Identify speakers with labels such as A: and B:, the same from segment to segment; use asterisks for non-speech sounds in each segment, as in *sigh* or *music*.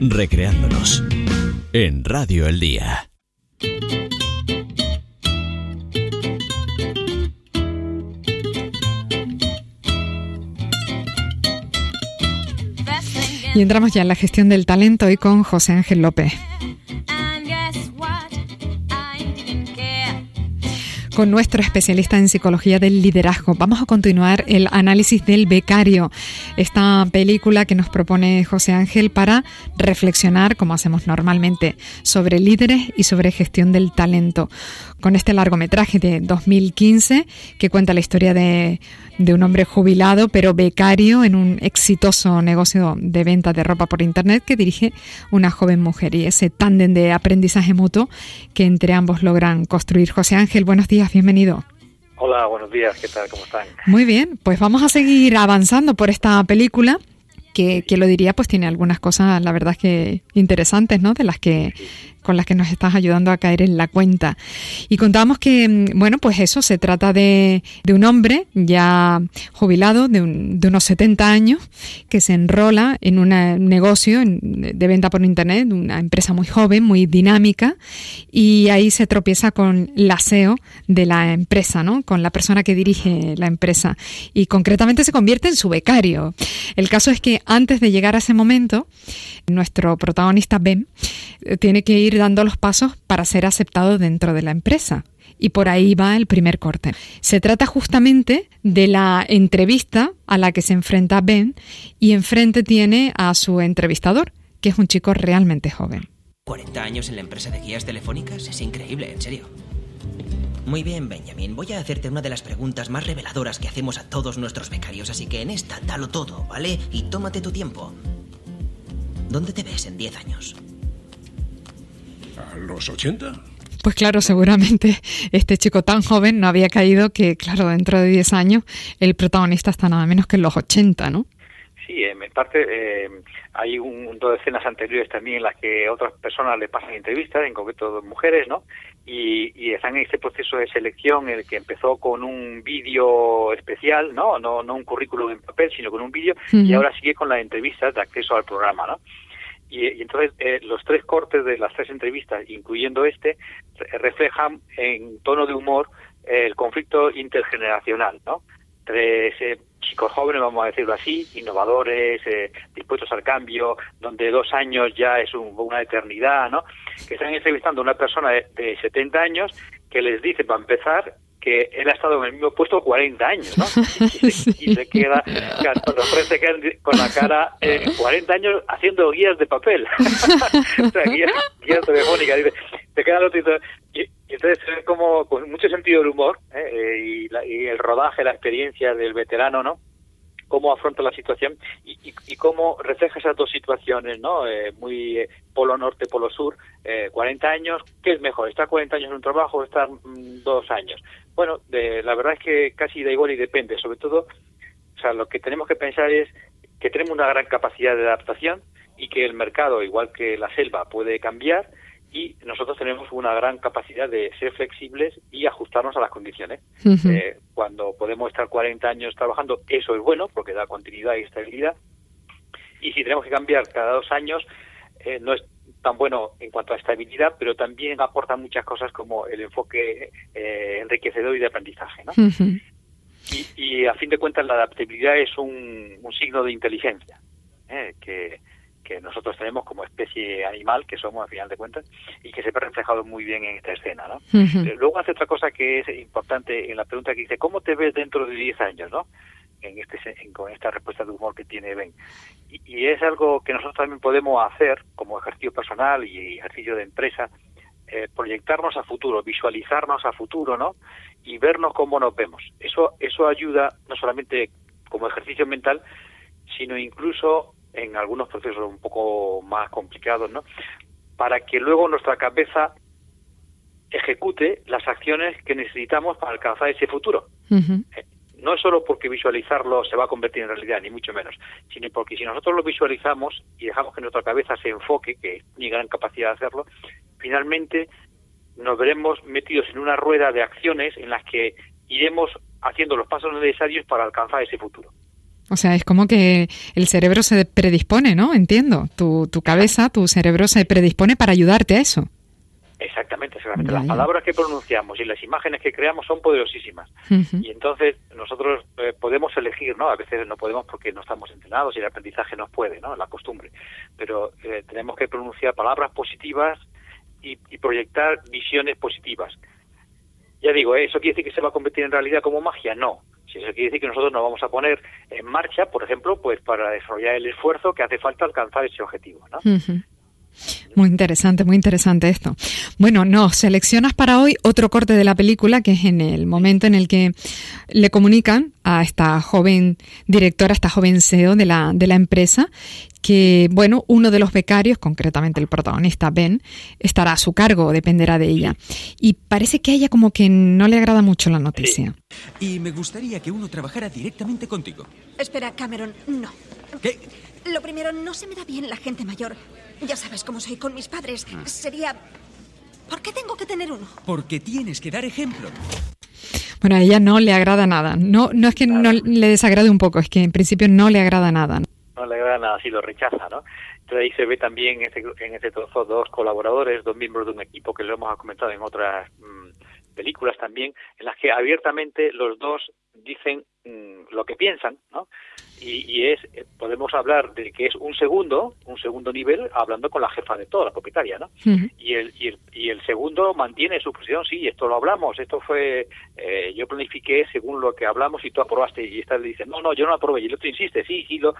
A: recreándonos en Radio El Día.
B: Y entramos ya en la gestión del talento hoy con José Ángel López. Con nuestro especialista en psicología del liderazgo. Vamos a continuar el análisis del becario, esta película que nos propone José Ángel para reflexionar, como hacemos normalmente, sobre líderes y sobre gestión del talento. Con este largometraje de 2015 que cuenta la historia de de un hombre jubilado pero becario en un exitoso negocio de venta de ropa por internet que dirige una joven mujer y ese tándem de aprendizaje mutuo que entre ambos logran construir. José Ángel, buenos días, bienvenido.
C: Hola, buenos días, ¿qué tal? ¿Cómo están?
B: Muy bien, pues vamos a seguir avanzando por esta película. Que, que lo diría, pues tiene algunas cosas, la verdad es que interesantes, ¿no? De las que con las que nos estás ayudando a caer en la cuenta. Y contábamos que, mm, bueno, pues eso, se trata de, de un hombre ya jubilado de, de, unos 70 años que se enrola en un negocio de venta por Internet, una empresa muy joven, muy dinámica, y ahí se tropieza con la SEO de la empresa, ¿no? Con la persona que dirige la empresa. Y concretamente se convierte en su becario. El caso es que antes de llegar a ese momento, nuestro protagonista Ben eh, tiene que ir dando los pasos para ser aceptado dentro de la empresa. Y por ahí va el primer corte. Se trata justamente de la entrevista a la que se enfrenta Ben y enfrente tiene a su entrevistador, que es un chico realmente joven.
D: 40 años en la empresa de guías telefónicas es increíble, en serio. Muy bien, Benjamin. Voy a hacerte una de las preguntas más reveladoras que hacemos a todos nuestros becarios, así que en esta dalo todo, ¿vale? Y tómate tu tiempo. ¿Dónde te ves en 10 años?
E: ¿A los 80?
B: Pues claro, seguramente este chico tan joven no había caído que, claro, dentro de 10 años el protagonista está nada menos que en los 80, ¿no?
C: Sí, en parte eh, hay un, dos escenas anteriores también en las que otras personas le pasan entrevistas, en concreto dos mujeres, ¿no? Y, y, están en este proceso de selección, el que empezó con un vídeo especial, ¿no? ¿no? No un currículum en papel, sino con un vídeo, y ahora sigue con las entrevistas de acceso al programa, ¿no? Y, entonces eh, los tres cortes de las tres entrevistas, incluyendo este, reflejan en tono de humor el conflicto intergeneracional, ¿no? Tres eh, chicos jóvenes, vamos a decirlo así, innovadores, eh, dispuestos al cambio, donde dos años ya es una eternidad, ¿no? Que están entrevistando a una persona de, de 70 años que les dice, para empezar, que él ha estado en el mismo puesto 40 años, ¿no? *laughs* Y, se, queda, los tres se quedan con la cara eh, 40 años haciendo guías de papel, *laughs* o sea, guías, guías telefónicas, dice, te queda lo y, y entonces es como con mucho sentido del humor ¿eh? eh y, la, y el rodaje, la experiencia del veterano, ¿no? Cómo afronta la situación y, y, cómo refleja esas dos situaciones, ¿no? Eh, muy eh, polo norte, polo sur, eh, 40 años, ¿qué es mejor? ¿Estar 40 años en un trabajo o estar mm, dos años? Bueno, de, la verdad es que casi da igual y depende, sobre todo, o sea, lo que tenemos que pensar es que tenemos una gran capacidad de adaptación y que el mercado, igual que la selva, puede cambiar y nosotros tenemos una gran capacidad de ser flexibles y ajustarnos a las condiciones. eh, cuando podemos estar 40 años trabajando, eso es bueno porque da continuidad y estabilidad. Y si tenemos que cambiar cada dos años, eh, no es tan bueno en cuanto a estabilidad, pero también aporta muchas cosas como el enfoque eh, enriquecedor y de aprendizaje. ¿no? y, y, a fin de cuentas la adaptabilidad es un, un signo de inteligencia, ¿eh? que que nosotros tenemos como especie animal que somos al final de cuentas y que se ve reflejado muy bien en esta escena, ¿no? Uh -huh. Luego hace otra cosa que es importante en la pregunta que dice ¿cómo te ves dentro de 10 años, no? En este en, con esta respuesta de humor que tiene Ben. Y, y, es algo que nosotros también podemos hacer como ejercicio personal y ejercicio de empresa eh, proyectarnos a futuro, visualizarnos a futuro, ¿no? Y vernos cómo nos vemos. Eso eso ayuda no solamente como ejercicio mental, sino incluso en algunos procesos un poco más complicados, ¿no? Para que luego nuestra cabeza ejecute las acciones que necesitamos para alcanzar ese futuro. Uh -huh. No es solo porque visualizarlo se va a convertir en realidad, ni mucho menos, sino porque si nosotros lo visualizamos y dejamos que nuestra cabeza se enfoque, que mi gran capacidad de hacerlo, finalmente nos veremos metidos en una rueda de acciones en las que iremos haciendo los pasos necesarios para alcanzar ese futuro.
B: O sea, es como que el cerebro se predispone, ¿no? Entiendo. Tu, tu cabeza, tu cerebro se predispone para ayudarte a eso.
C: Exactamente, exactamente. las palabras que pronunciamos y las imágenes que creamos son poderosísimas. Y entonces nosotros eh, podemos elegir, ¿no? A veces no podemos porque no estamos entrenados y el aprendizaje nos puede, ¿no? La costumbre. Pero eh, tenemos que pronunciar palabras positivas y, proyectar visiones positivas. Ya digo, ¿eh? ¿eso quiere decir que se va a convertir en realidad como magia? No. Si eso quiere decir que nosotros nos vamos a poner en marcha, por ejemplo, pues para desarrollar el esfuerzo que hace falta alcanzar ese objetivo, ¿no?
B: Muy interesante, muy interesante esto. Bueno, nos seleccionas para hoy otro corte de la película que es en el momento en el que le comunican a esta joven directora, a esta joven CEO de la, de la empresa, que, bueno, uno de los becarios, concretamente el protagonista Ben, estará a su cargo, dependerá de ella. Y parece que a ella como que no le agrada mucho la noticia.
F: Y me gustaría que uno trabajara directamente contigo.
G: Espera, Cameron, no.
F: ¿Qué?
G: Lo primero, no se me da bien la gente mayor. Ya sabes cómo soy con mis padres. Ah. Sería... ¿Por qué tengo que tener uno?
F: Porque tienes que dar ejemplo.
B: Bueno, a ella no le agrada nada. No, no es que no le desagrade un poco, es que en principio no le agrada nada.
C: No le agrada nada, sí lo rechaza, ¿no? Entonces ahí se ve también en este, en este trozo dos colaboradores, dos miembros de un equipo que lo hemos comentado en otras mm, películas también, en las que abiertamente los dos dicen mm, lo que piensan, ¿no? y, es eh, podemos hablar de que es un segundo un segundo nivel hablando con la jefa de toda la propietaria no y, el, y, el, segundo mantiene su posición sí esto lo hablamos esto fue eh, yo planifiqué según lo que hablamos y tú aprobaste y esta le dice no no yo no lo aprobé y el otro insiste sí sí lo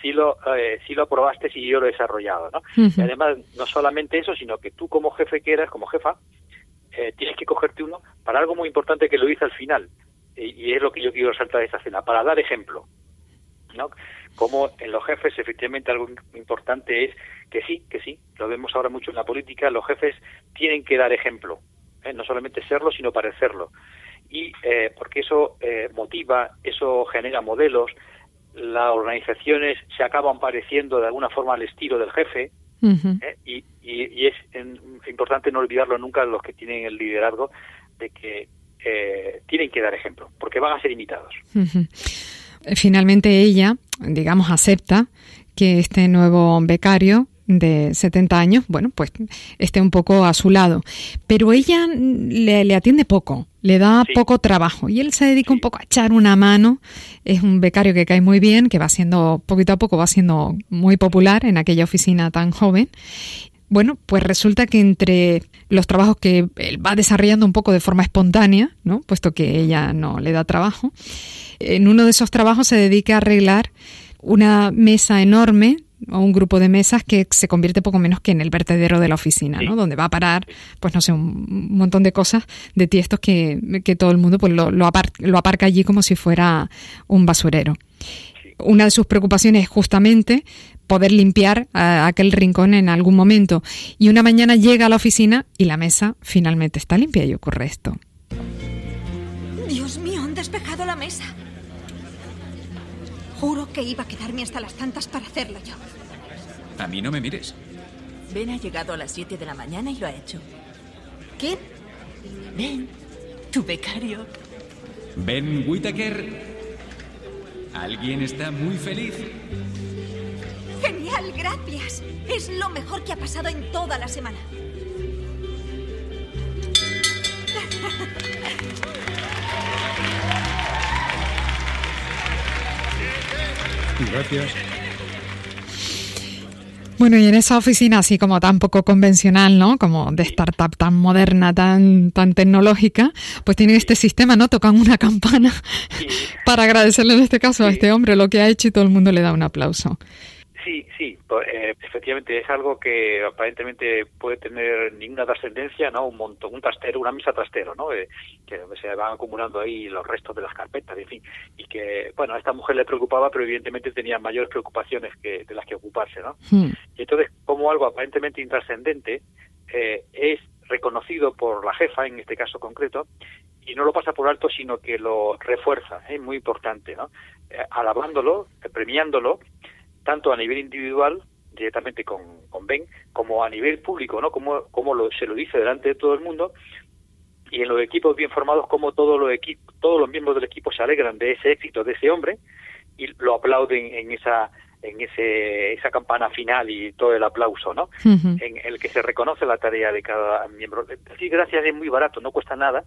C: sí lo eh, sí lo aprobaste y yo lo he desarrollado no y además no solamente eso sino que tú como jefe que eras como jefa tienes que cogerte uno para algo muy importante que lo hice al final y, es lo que yo quiero resaltar de esta escena para dar ejemplo ¿no? Como en los jefes, efectivamente, algo importante es que sí, que sí, lo vemos ahora mucho en la política, los jefes tienen que dar ejemplo, ¿eh? no solamente serlo, sino parecerlo. Y eh, porque eso eh, motiva, eso genera modelos, las organizaciones se acaban pareciendo de alguna forma al estilo del jefe, y, y, es importante no olvidarlo nunca los que tienen el liderazgo de que tienen que dar ejemplo, porque van a ser imitados
B: finalmente ella, digamos, acepta que este nuevo becario de 70 años, bueno, pues esté un poco a su lado. Pero ella le, atiende poco, le da poco trabajo y él se dedica un poco a echar una mano. Es un becario que cae muy bien, que va siendo, poquito a poco va siendo muy popular en aquella oficina tan joven. Bueno, pues resulta que entre los trabajos que él va desarrollando un poco de forma espontánea, ¿no? Puesto que ella no le da trabajo, en uno de esos trabajos se dedica a arreglar una mesa enorme o un grupo de mesas que se convierte poco menos que en el vertedero de la oficina, ¿no? Donde va a parar, pues no sé, un montón de cosas de tiestos que, que todo el mundo pues lo, lo, aparca, allí como si fuera un basurero. Una de sus preocupaciones es justamente poder limpiar aquel rincón en algún momento. Y una mañana llega a la oficina y la mesa finalmente está limpia y ocurre esto.
G: Dios mío, han despejado la mesa. Juro que iba a quedarme hasta las tantas para hacerlo yo.
F: A mí no me mires.
H: Ben ha llegado a las 7 de la mañana y lo ha hecho.
G: ¿Quién?
H: Ben, tu becario.
F: Ben Whittaker. ¿Alguien está muy feliz?
G: Genial, gracias. Es lo mejor que ha pasado en toda la semana.
E: Gracias.
B: Bueno, y en esa oficina así como tan poco convencional, ¿no? Como de startup tan moderna, tan, tan tecnológica, pues tienen este sistema, ¿no? Tocan una campana *laughs* para agradecerle en este caso a este hombre lo que ha hecho y todo el mundo le da un aplauso.
C: Sí, sí, pues, eh, efectivamente es algo que aparentemente puede tener ninguna trascendencia, ¿no? Un montón, un trastero, una mesa trastero, ¿no? Eh, que se van acumulando ahí los restos de las carpetas, en fin, y que, bueno, a esta mujer le preocupaba, pero evidentemente tenía mayores preocupaciones que de las que ocuparse, ¿no? Hmm. Y entonces, como algo aparentemente intrascendente eh, es reconocido por la jefa, en este caso concreto, y no lo pasa por alto, sino que lo refuerza, es muy importante, ¿no? alabándolo, premiándolo, tanto a nivel individual directamente con, con Ben como a nivel público, ¿no? Como, como lo, se lo dice delante de todo el mundo y en los equipos bien formados como todos los equipos, todos los miembros del equipo se alegran de ese éxito de ese hombre y lo aplauden en esa en ese, esa campana final y todo el aplauso, ¿no? En el que se reconoce la tarea de cada miembro. Decir gracias es muy barato, no cuesta nada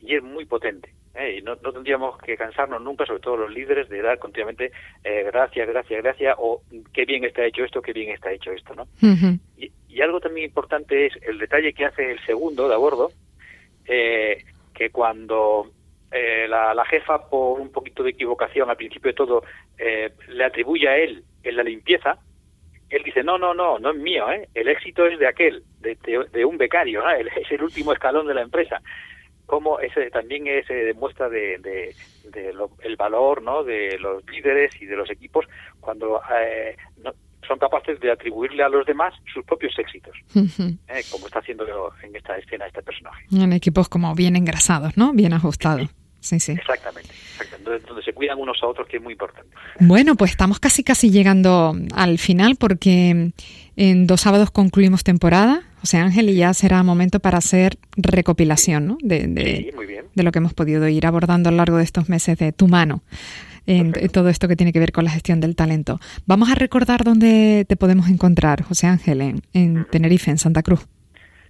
C: y es muy potente. ¿eh? Y no, no tendríamos que cansarnos nunca, sobre todo los líderes, de dar continuamente eh, gracias, gracias, gracias, o qué bien está hecho esto, qué bien está hecho esto, ¿no? Y, y algo también importante es el detalle que hace el segundo de a bordo, eh, que cuando eh, la, la jefa, por un poquito de equivocación al principio de todo, eh, le atribuye a él en la limpieza, él dice, no, no, no, no es mío, ¿eh? el éxito es de aquel, de, de- de un becario, ¿no? *laughs* Es el último escalón de la empresa. Como ese también es, eh, demuestra de, de- de lo- el valor ¿no? de los líderes y de los equipos cuando eh, no- son capaces de atribuirle a los demás sus propios éxitos. ¿eh? como está haciendo en esta escena este personaje.
B: En equipos como bien engrasados, ¿no? Bien ajustados. Sí, *laughs* sí.
C: Exactamente, exactamente. Donde, se cuidan unos a otros, que es muy importante.
B: Bueno, pues estamos casi casi llegando al final porque en dos sábados concluimos temporada, José Ángel, y ya será momento para hacer recopilación ¿no? de, de-
C: Sí,
B: de lo que hemos podido ir abordando a lo largo de estos meses de tu mano en
C: Perfecto.
B: todo esto que tiene que ver con la gestión del talento. Vamos a recordar dónde te podemos encontrar, José Ángel, en, en Tenerife, en Santa Cruz.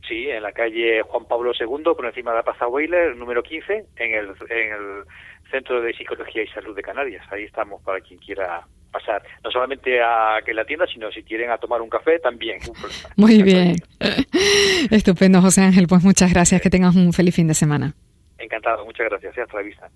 C: Sí, en la calle Juan Pablo II, por encima de la Plaza Weiler, número 15, en el, en el Centro de Psicología y Salud de Canarias. Ahí estamos para quien quiera pasar. No solamente a que la tienda, sino si quieren a tomar un café, también.
B: Muy bien. *laughs* Estupendo, José Ángel. Pues muchas gracias. Que tengas un feliz fin de semana.
C: Encantado, muchas gracias. Hasta la vista.